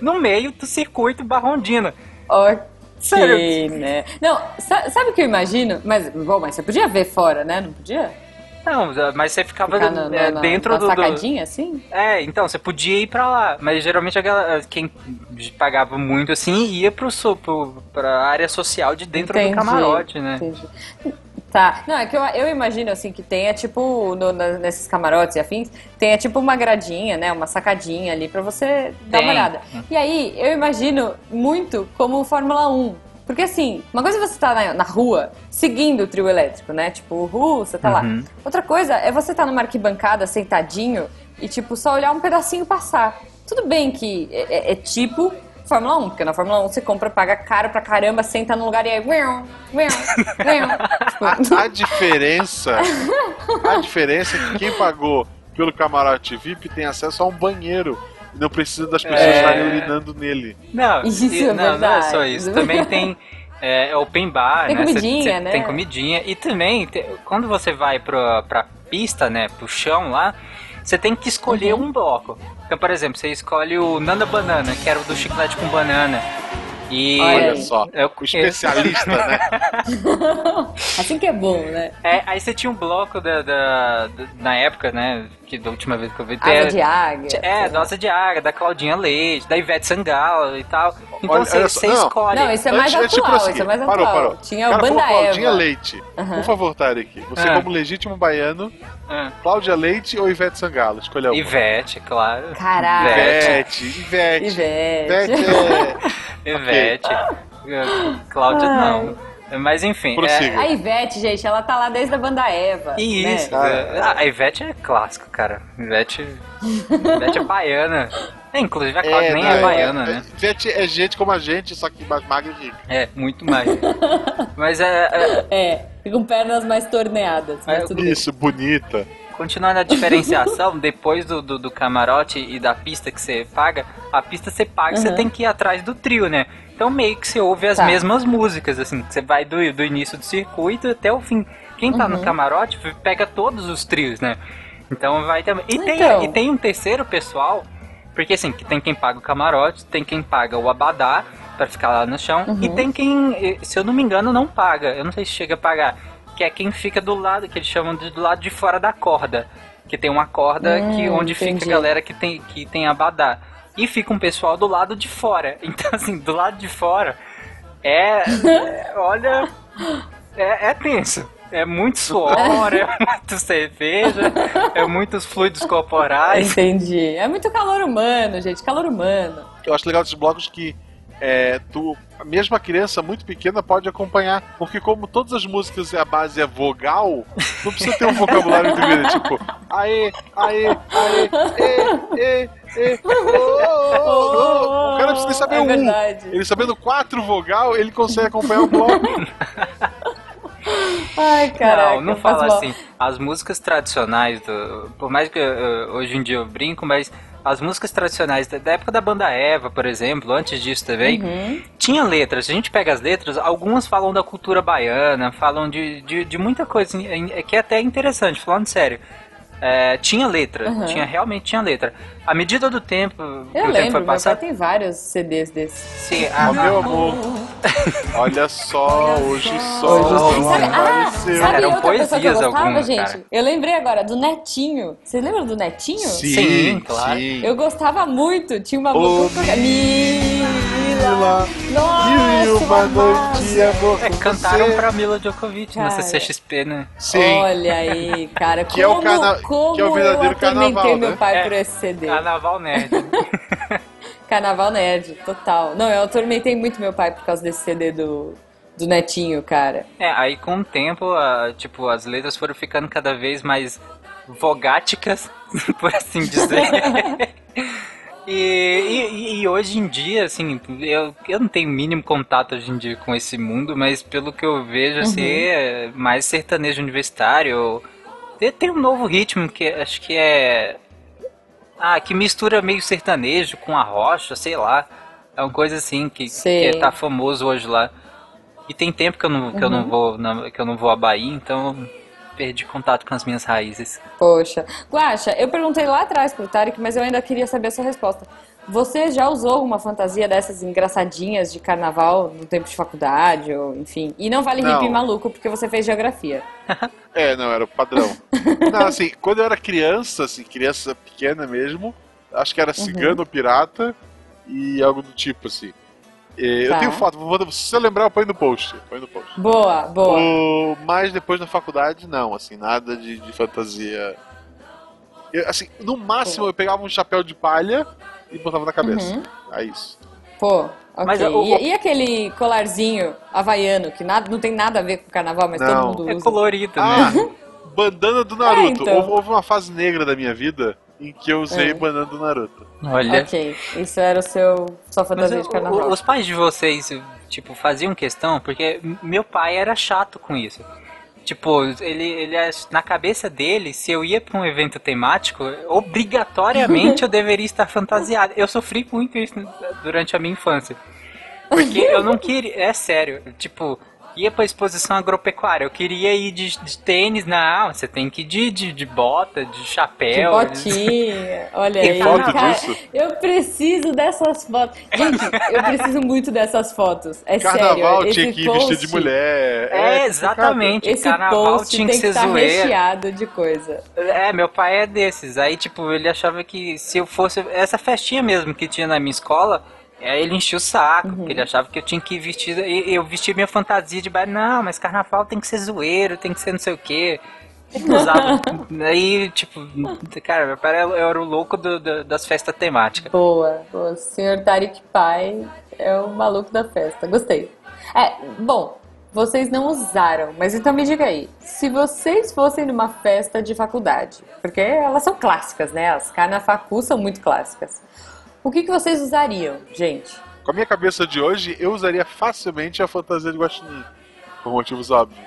no meio do circuito Barrondina. Ok, Sério. né? Não, sa- sabe o que eu imagino? Mas, bom, mas você podia ver fora, né? Não podia? Não, mas você ficava na, é, dentro na do, sacadinha, assim? É, então, você podia ir pra lá, mas geralmente a galera, quem pagava muito assim ia pro, pro, pra área social de dentro Entendi, do camarote, né? entendi. Tá, não, é que eu, eu imagino assim que tenha tipo, no- na- nesses camarotes e afins, tenha tipo uma gradinha, né? Uma sacadinha ali pra você dar uma Tem. olhada. E aí, eu imagino muito como Fórmula 1. Porque assim, uma coisa é você tá na, na rua seguindo o trio elétrico, né? Tipo, uhul, você tá Uhum. lá. Outra coisa é você tá numa arquibancada sentadinho e, tipo, só olhar um pedacinho passar. Tudo bem que é, é- é tipo Fórmula 1, porque na Fórmula 1 você compra, paga caro pra caramba, senta num lugar e aí. Tipo, A, a diferença. A diferença é que quem pagou pelo camarote VIP tem acesso a um banheiro. E não precisa das pessoas É. estarem urinando nele. Não, Isso e- é não, não é só isso. Também tem, É, é open bar, Tem né? Cê- comidinha, cê né? Tem comidinha. E também, te- quando você vai pra, pra pista, né? Pro chão lá, você tem que escolher Uhum. um bloco. Então, por exemplo, você escolhe o Nanda Banana, que era o do chiclete com banana. E Olha só, É o- o especialista, né? Assim que é bom, né? É, aí você tinha um bloco da, da- da- na época, né? Que da última vez que eu vi. Asa era- de águia. É, da Asa de Águia, da Claudinha Leite, da Ivete Sangalo e tal. Então Olha- você, olha só, você não. escolhe. Não, isso é mais Antes- atual, isso é mais parou, atual. parou. Tinha o Banda falou Claudinha. Leite. Aham. Por favor, Tarek, você Ah. como legítimo baiano, Ah, Cláudia Leite ou Ivete Sangalo? Escolha uma. Ivete, claro. Caralho. Ivete. Ivete, Ivete. Ivete. Ivete é... Ivete. Cláudia não. Mas enfim. Prossiga. A Ivete, gente, ela tá lá desde a banda Eva. É, isso. Né? Ah, a Ivete é clássico, cara. Ivete. Ivete é baiana. É, inclusive a Cláudia nem não, é baiana, né? Ivete é gente como a gente, só que mais magra e rica. É, muito mais. Mas é, é, É, e com pernas mais torneadas. É, tudo bem. Isso, bonita. Continuando a diferenciação, depois do, do, do camarote e da pista que você paga, a pista você paga, você Uhum. tem que ir atrás do trio, né? Então meio que você ouve as Tá. mesmas músicas, assim, você vai do, do início do circuito até o fim. Quem tá Uhum. no camarote pega todos os trios, né? Então vai também. E, tem, Então. e tem um terceiro pessoal, porque assim, que tem quem paga o camarote, tem quem paga o abadá pra ficar lá no chão, Uhum. e tem quem, eh, se eu não me engano, não paga. Eu não sei se chega a pagar. Que é quem fica do lado, que eles chamam de do lado de fora da corda. Que tem uma corda Hum, que, onde fica entendi. a galera que tem, que tem abadá. E fica um pessoal do lado de fora. Então, assim, do lado de fora é. é- olha. É, é tenso. É muito suor, é muito cerveja, é muitos fluidos corporais. Entendi. É muito calor humano, gente. Calor humano. Eu acho legal desses blocos que é, tu, mesmo a criança muito pequena pode acompanhar, porque como todas as músicas a base é vogal, não precisa ter um vocabulário integrado, tipo, aê, aê, aê, ê, ê, o cara precisa saber é um. verdade. Ele sabendo quatro vogal, ele consegue acompanhar o bloco. Ai, caraca. não, não fala mal. assim. As músicas tradicionais, do, por mais que eh, hoje em dia eu brinco, mas as músicas tradicionais da, da época da banda Eva, por exemplo, antes disso também, Uhum. tinha letras. Se a gente pega as letras, algumas falam da cultura baiana, falam de, de, de muita coisa, em- em- que é até interessante, falando sério. É, tinha letra, Uhum. tinha realmente tinha letra. À medida do tempo, Eu o tempo lembro, foi meu pai passando, tem vários CDs desses. sim, a- Ó, meu amor, olha só, hoje o sol Hoje, não sabe, ah, apareceu. sabe Eram outra pessoa que eu poesias gostava, algumas, gente? cara. Eu lembrei agora do Netinho. Vocês lembram do Netinho? Sim, Sim, claro. sim. Eu gostava muito. Tinha uma música. Mila! Mila, Nossa, e uma massa. noite de amor é, com cantaram você. pra Mila Djokovic na Cara. CCXP, né? Sim. Olha aí, cara. Que é o como, cana- como que é o verdadeiro eu atormentei carnaval, meu né? pai É. por esse CD. Carnaval Nerd. Carnaval Nerd, total. Não, eu atormentei muito meu pai por causa desse CD do, do Netinho, cara. É, aí com o tempo, a- tipo, as letras foram ficando cada vez mais vogáticas, por assim dizer. E, e- e hoje em dia, assim, eu, eu não tenho mínimo contato hoje em dia com esse mundo, mas pelo que eu vejo, assim, é mais sertanejo universitário. Tem, um novo ritmo que acho que é. Ah, que mistura meio sertanejo com a rocha, sei lá. É uma coisa assim que, Sei. que tá famoso hoje lá. E tem tempo que eu não, que eu não vou na- que eu não vou à Bahia, então perdi contato com as minhas raízes. Poxa. Guaxa, eu perguntei lá atrás pro Tarek, mas eu ainda queria saber a sua resposta. Você já usou alguma fantasia dessas engraçadinhas de carnaval no tempo de faculdade, ou enfim? E não vale Não. hippie maluco porque você fez geografia. É, não, era o padrão. não, assim, quando eu era criança, assim, criança pequena mesmo, acho que era Uhum. cigano pirata e algo do tipo, assim. E Eu Tá. tenho foto, vou- se você lembrar, eu ponho no post. Põe no post. Boa, boa. O- mas depois na faculdade, não, assim, nada de, de fantasia. Eu, assim, no máximo eu pegava um chapéu de palha e botava na cabeça. Uhum. É isso. Pô, ok. Mas o- E, e aquele colarzinho havaiano, que nada, não tem nada a ver com carnaval, mas Não. todo mundo É usa. colorido, Ah, né? bandana do Naruto. então. houve, houve uma fase negra da minha vida em que eu usei É. bandana do Naruto. Olha. Ok, isso era o seu sua Mas fantasia o- de carnaval. o- os pais de vocês, tipo, faziam questão, porque meu pai era chato com isso. Tipo, ele, ele ach- na cabeça dele, se eu ia pra um evento temático, obrigatoriamente eu deveria estar fantasiado. Eu sofri muito isso durante a minha infância. Porque eu não queria. É sério. Tipo, ia pra exposição agropecuária. Eu queria ir de, de tênis, não. Você tem que ir de, de, de bota, de De chapéu. botinha. Olha Tem aí. foto cara, disso? Eu preciso dessas fotos. Gente, eu preciso muito dessas fotos. É Carnaval sério. tinha esse que ir vestido de post- mulher. É, exatamente. Esse Carnaval post tinha tem que que ser estar zoeira. recheado de coisa. É, meu pai é desses. Aí, tipo, ele achava que se eu fosse. Essa festinha mesmo que tinha na minha escola. Aí ele enchia o saco, Uhum. porque ele achava que eu tinha que ir vestido. e- Eu vestia minha fantasia de baile. Não, mas carnaval tem que ser zoeiro, tem que ser não sei o quê. Ele Usava. aí, tipo, cara, meu pai era, era o louco do- do- das festas temáticas. Boa. O senhor Tarik Pai é o maluco da festa. Gostei. É, bom, vocês não usaram, mas então me diga aí. Se vocês fossem numa festa de faculdade, porque elas são clássicas, né? As carnafacu são muito clássicas. O que, que vocês usariam, gente? Com a minha cabeça de hoje, eu usaria facilmente a fantasia de guaxinim. Por motivos óbvios.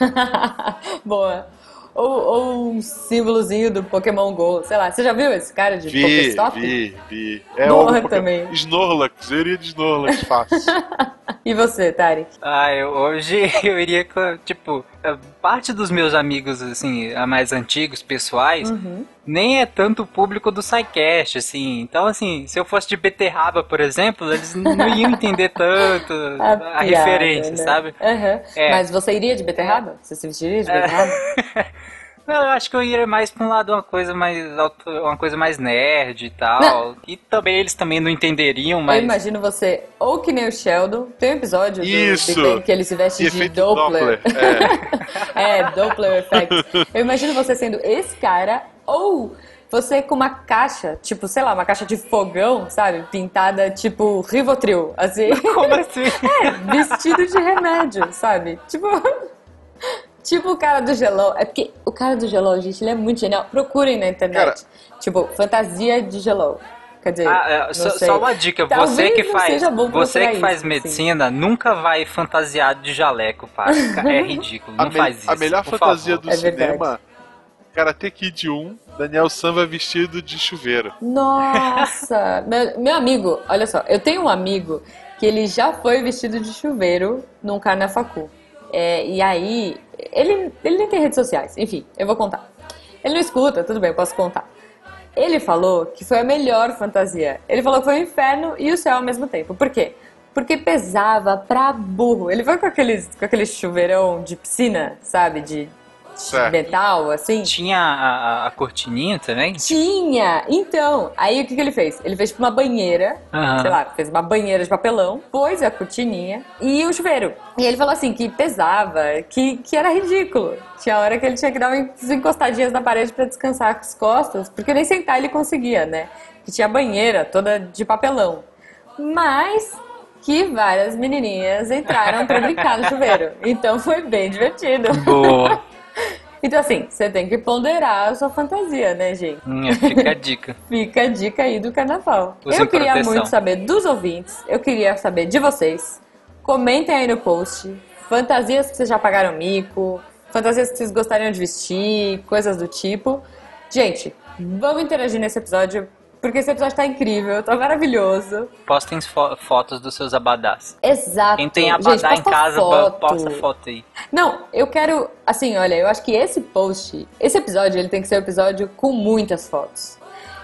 Boa. Ou, ou um símbolozinho do Pokémon GO, sei lá. Você já viu esse cara de Vi, Pokéstop? vi, vi. É Pokémon- também. Snorlax, eu iria de Snorlax fácil. E você, Tarik? Ah, eu, hoje eu iria com, tipo, parte dos meus amigos, assim, a mais antigos, pessoais, Uhum. nem é tanto o público do SciCast, assim. Então, assim, se eu fosse de beterraba, por exemplo, eles não iam entender tanto a, piada, referência, né? sabe? Aham. É. Mas você iria de beterraba? Você se vestiria de beterraba? Não, eu acho que eu iria mais pra um lado uma coisa mais auto- uma coisa mais nerd e tal. E também eles também não entenderiam, Eu mas imagino você ou que nem o Sheldon. Tem um episódio do Isso. Big Bang que ele se veste E de efeito Doppler. É. é, Doppler Effect. Eu imagino você sendo esse cara ou você com uma caixa, tipo, sei lá, uma caixa de fogão, sabe? Pintada tipo Rivotril, assim. como assim? vestido de remédio, sabe? Tipo. Tipo o cara do gelão. É porque o cara do gelão, gente, ele é muito genial. Procurem na internet. Tipo, fantasia de gelão. Quer dizer, Ah, é, só, só uma dica, Talvez você que faz, seja bom você que faz isso, assim. medicina, nunca vai fantasiado de jaleco, para. É ridículo, A, não me- faz isso. a melhor por fantasia favor. do É cinema, Karate Kid 1, Daniel San vai vestido de chuveiro. Nossa! meu, meu amigo, olha só, eu tenho um amigo que ele já foi vestido de chuveiro num carnafacu. É, e aí, ele, ele nem tem redes sociais. Enfim, eu vou contar. Ele não escuta, tudo bem, eu posso contar. Ele falou que foi a melhor fantasia. Ele falou que foi o inferno e o céu ao mesmo tempo. Por quê? Porque pesava pra burro. Ele foi com aqueles, com aquele chuveirão de piscina, sabe? De, Certo. metal, assim. Tinha a, a- cortininha também? Tinha! Então, aí o que, que ele fez? Ele fez uma banheira, Aham. sei lá, fez uma banheira de papelão, pôs a cortininha e o chuveiro. E ele falou assim que pesava, que, que era ridículo. Tinha hora que ele tinha que dar umas encostadinhas na parede pra descansar as costas, porque nem sentar ele conseguia, né? Que tinha banheira toda de papelão. Mas que várias menininhas entraram pra brincar no chuveiro. Então foi bem divertido. Boa. Então assim, você tem que ponderar a sua fantasia, né, gente? Hum, Fica a dica. Fica a dica aí do carnaval. Usem eu queria proteção. muito saber dos ouvintes, eu queria saber de vocês. Comentem aí no post fantasias que vocês já pagaram mico, fantasias que vocês gostariam de vestir, coisas do tipo. Gente, vamos interagir nesse episódio, porque esse episódio tá incrível, tá maravilhoso. Postem fo- fotos dos seus abadás. Exato. Quem tem Gente, abadá em posta casa, foto. posta foto aí. Não, eu quero, assim, olha, eu acho que esse post, esse episódio, ele tem que ser um episódio com muitas fotos.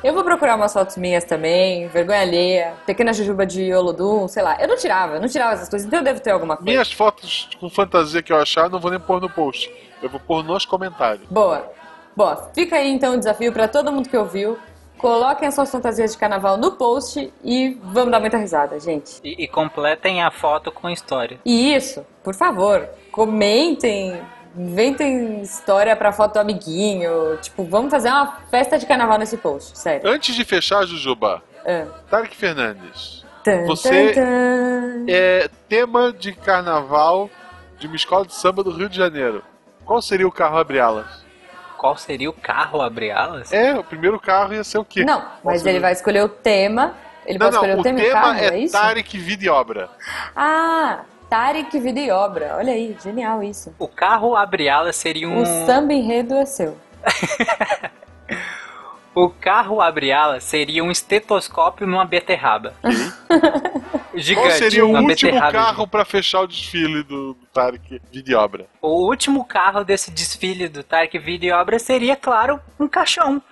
Eu vou procurar umas fotos minhas também, vergonha alheia, pequena jujuba de Olodum, sei lá. Eu não tirava, eu não tirava essas coisas, então eu devo ter alguma coisa. Minhas fotos com fantasia que eu achar, não vou nem pôr no post. Eu vou pôr nos comentários. Boa. Boa, fica aí então o desafio pra todo mundo que ouviu. Coloquem as suas fantasias de carnaval no post e vamos dar muita risada, gente. E, e completem a foto com história. E isso, por favor, comentem, inventem história pra foto do amiguinho. Tipo, vamos fazer uma festa de carnaval nesse post, sério. Antes de fechar, Jujuba, Ah. Tarek Fernandes. Tan, Você- tan, tan. É tema de carnaval de uma escola de samba do Rio de Janeiro. Qual seria o carro abre alas? Qual seria o carro abre alas? É, o primeiro carro ia ser o quê? Não, mas seria? ele vai escolher o tema. Ele Não, pode escolher não, o tema, e o carro, é, é isso? Tarek Vida e Obra. Ah, Tarek Vida e Obra. Olha aí, genial isso. O carro abre alas seria um. O samba enredo é seu. O carro abre alas seria um estetoscópio numa beterraba. gigante. Qual seria o uma último beterraba carro pra fechar o desfile do, do Tarek Vida Obra? O último carro desse desfile do Tarek Vida e Obra seria, claro, um caixão.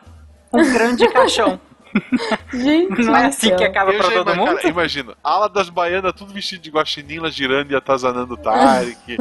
Um grande caixão. Gente, Não é assim céu. que acaba Eu pra todo ima- mundo? cara, imagina, ala das baianas tudo vestido de guaxinim, girando e atazanando o Tarek.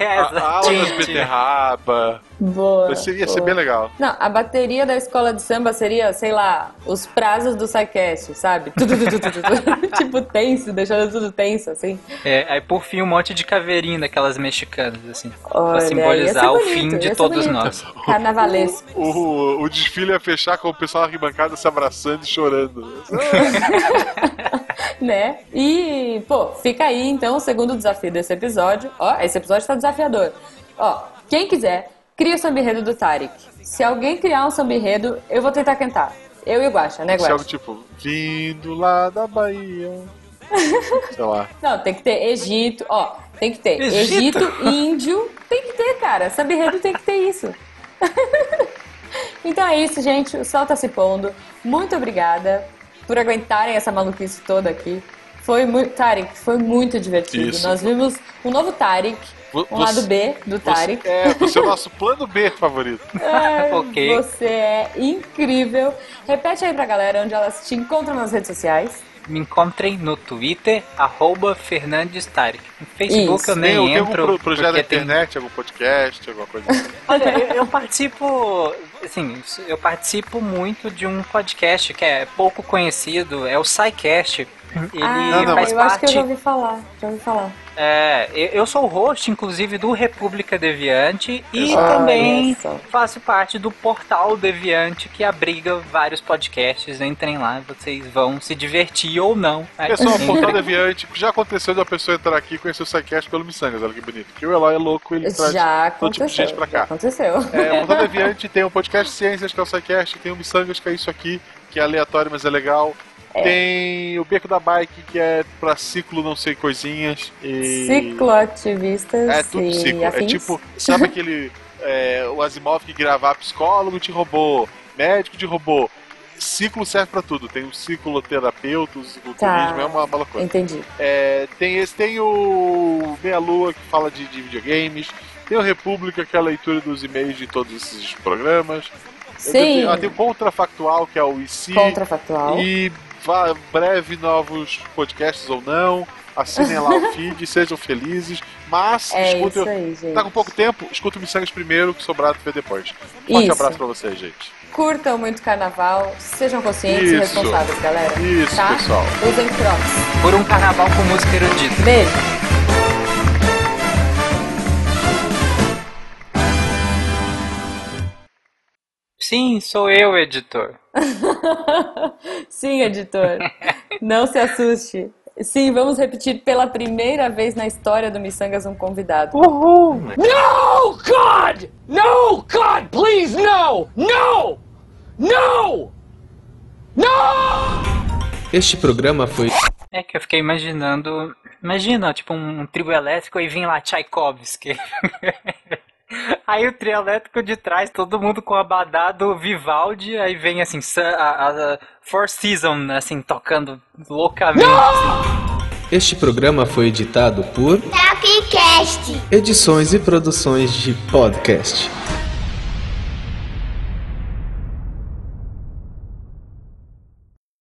É, a, a ala das beterraba. Boa. Ia ser, ia ser boa. bem legal. Não, a bateria da escola de samba seria, sei lá, os prazos do SciCast, sabe? Tipo tenso, deixando tudo tenso, assim. É, aí por fim um monte de caveirinha daquelas mexicanas, assim. Olha, pra simbolizar ser o bonito, fim de todos bonito. nós. Carnavalesco. O, o desfile ia fechar com o pessoal na arquibancada se abraçando e chorando. né? E, pô, fica aí então o segundo desafio desse episódio. Ó, esse episódio tá desafiador. Ó, quem quiser, cria o samba do Tarek. Se alguém criar um samba eu vou tentar cantar. Eu e o Guaxa, né, é algo Guaxa? tipo, vindo lá da Bahia. Sei lá. Não, tem que ter Egito, ó, tem que ter Egito? Egito, índio, tem que ter, cara. Samba tem que ter isso. então é isso, gente. O sol tá se pondo. Muito obrigada por aguentarem essa maluquice toda aqui. Foi muito. Tarek, foi muito divertido. Isso. Nós vimos um novo Tarek, um lado você- B do Você, Tarek. é, você é o nosso plano B favorito. Ai, Ok. Você é incrível. Repete aí pra galera onde elas te encontram nas redes sociais. Me encontrem no Twitter, arroba Fernandes Tarek. No Facebook Isso. eu nem Tem, tem algum entro. pro- projeto na porque tem- internet, algum podcast, alguma coisa assim? Olha, eu, eu participo, assim, eu participo muito de um podcast que é pouco conhecido, é o SciCast. Ele ah, Não, não, faz eu acho que eu parte. já ouvi falar. Já ouvi falar. É, eu eu sou o host, inclusive, do República Deviante e Olha também só. faço parte do portal Deviante que abriga vários podcasts. Entrem lá, vocês vão se divertir ou não. Aí, Pessoal, entrem. Portal Deviante, já aconteceu de uma pessoa entrar aqui e conhecer o SciCast pelo Missangas, olha que bonito. Porque o Eloy é louco, ele traz Já todo tipo de gente pra já cá. aconteceu. É, o Portal Deviante tem um podcast Ciências, que é o SciCast, tem o Missangas, que é isso aqui, que é aleatório, mas é legal. Tem o Beco da Bike, que é pra ciclo não sei coisinhas. E... Cicloativistas É tudo ciclo. É tipo, sabe aquele. é, o Asimov que gravava psicólogo de robô, médico de robô. Ciclo serve pra tudo. Tem o cicloterapeuta, o cicloturismo, Tá. é uma uma loucura. Entendi. É, tem esse, tem o Meia Lua que fala de, de videogames. Tem o República, que é a leitura dos e-mails de todos esses programas. Sim. tenho- ah, tem o Contrafactual, que é o IC. Contrafactual. E vá, breve novos podcasts ou não. Assinem lá o feed, sejam felizes. Mas É escutem. isso aí, gente. Tá com pouco tempo? Escuta o Missangas primeiro, que sobrado vê depois. Forte Isso. abraço pra vocês, gente. Curtam muito carnaval, sejam conscientes e responsáveis, galera. Isso, tá? pessoal. Usem crocs. Por um carnaval com música erudita. Beijo. Sim, sou eu, editor. Sim, editor. Não se assuste. Sim, vamos repetir pela primeira vez na história do Missangas um convidado. No, God! No, God, please, no! No! No! No! Este programa foi É que eu fiquei imaginando. Imagina, tipo, um, trio elétrico e vinha lá Tchaikovsky. Aí o trio elétrico de trás, todo mundo com o abadá do Vivaldi, aí vem assim, a, a Four Seasons, assim, tocando loucamente. Este programa foi editado por Tapcast. Edições e Produções de Podcast.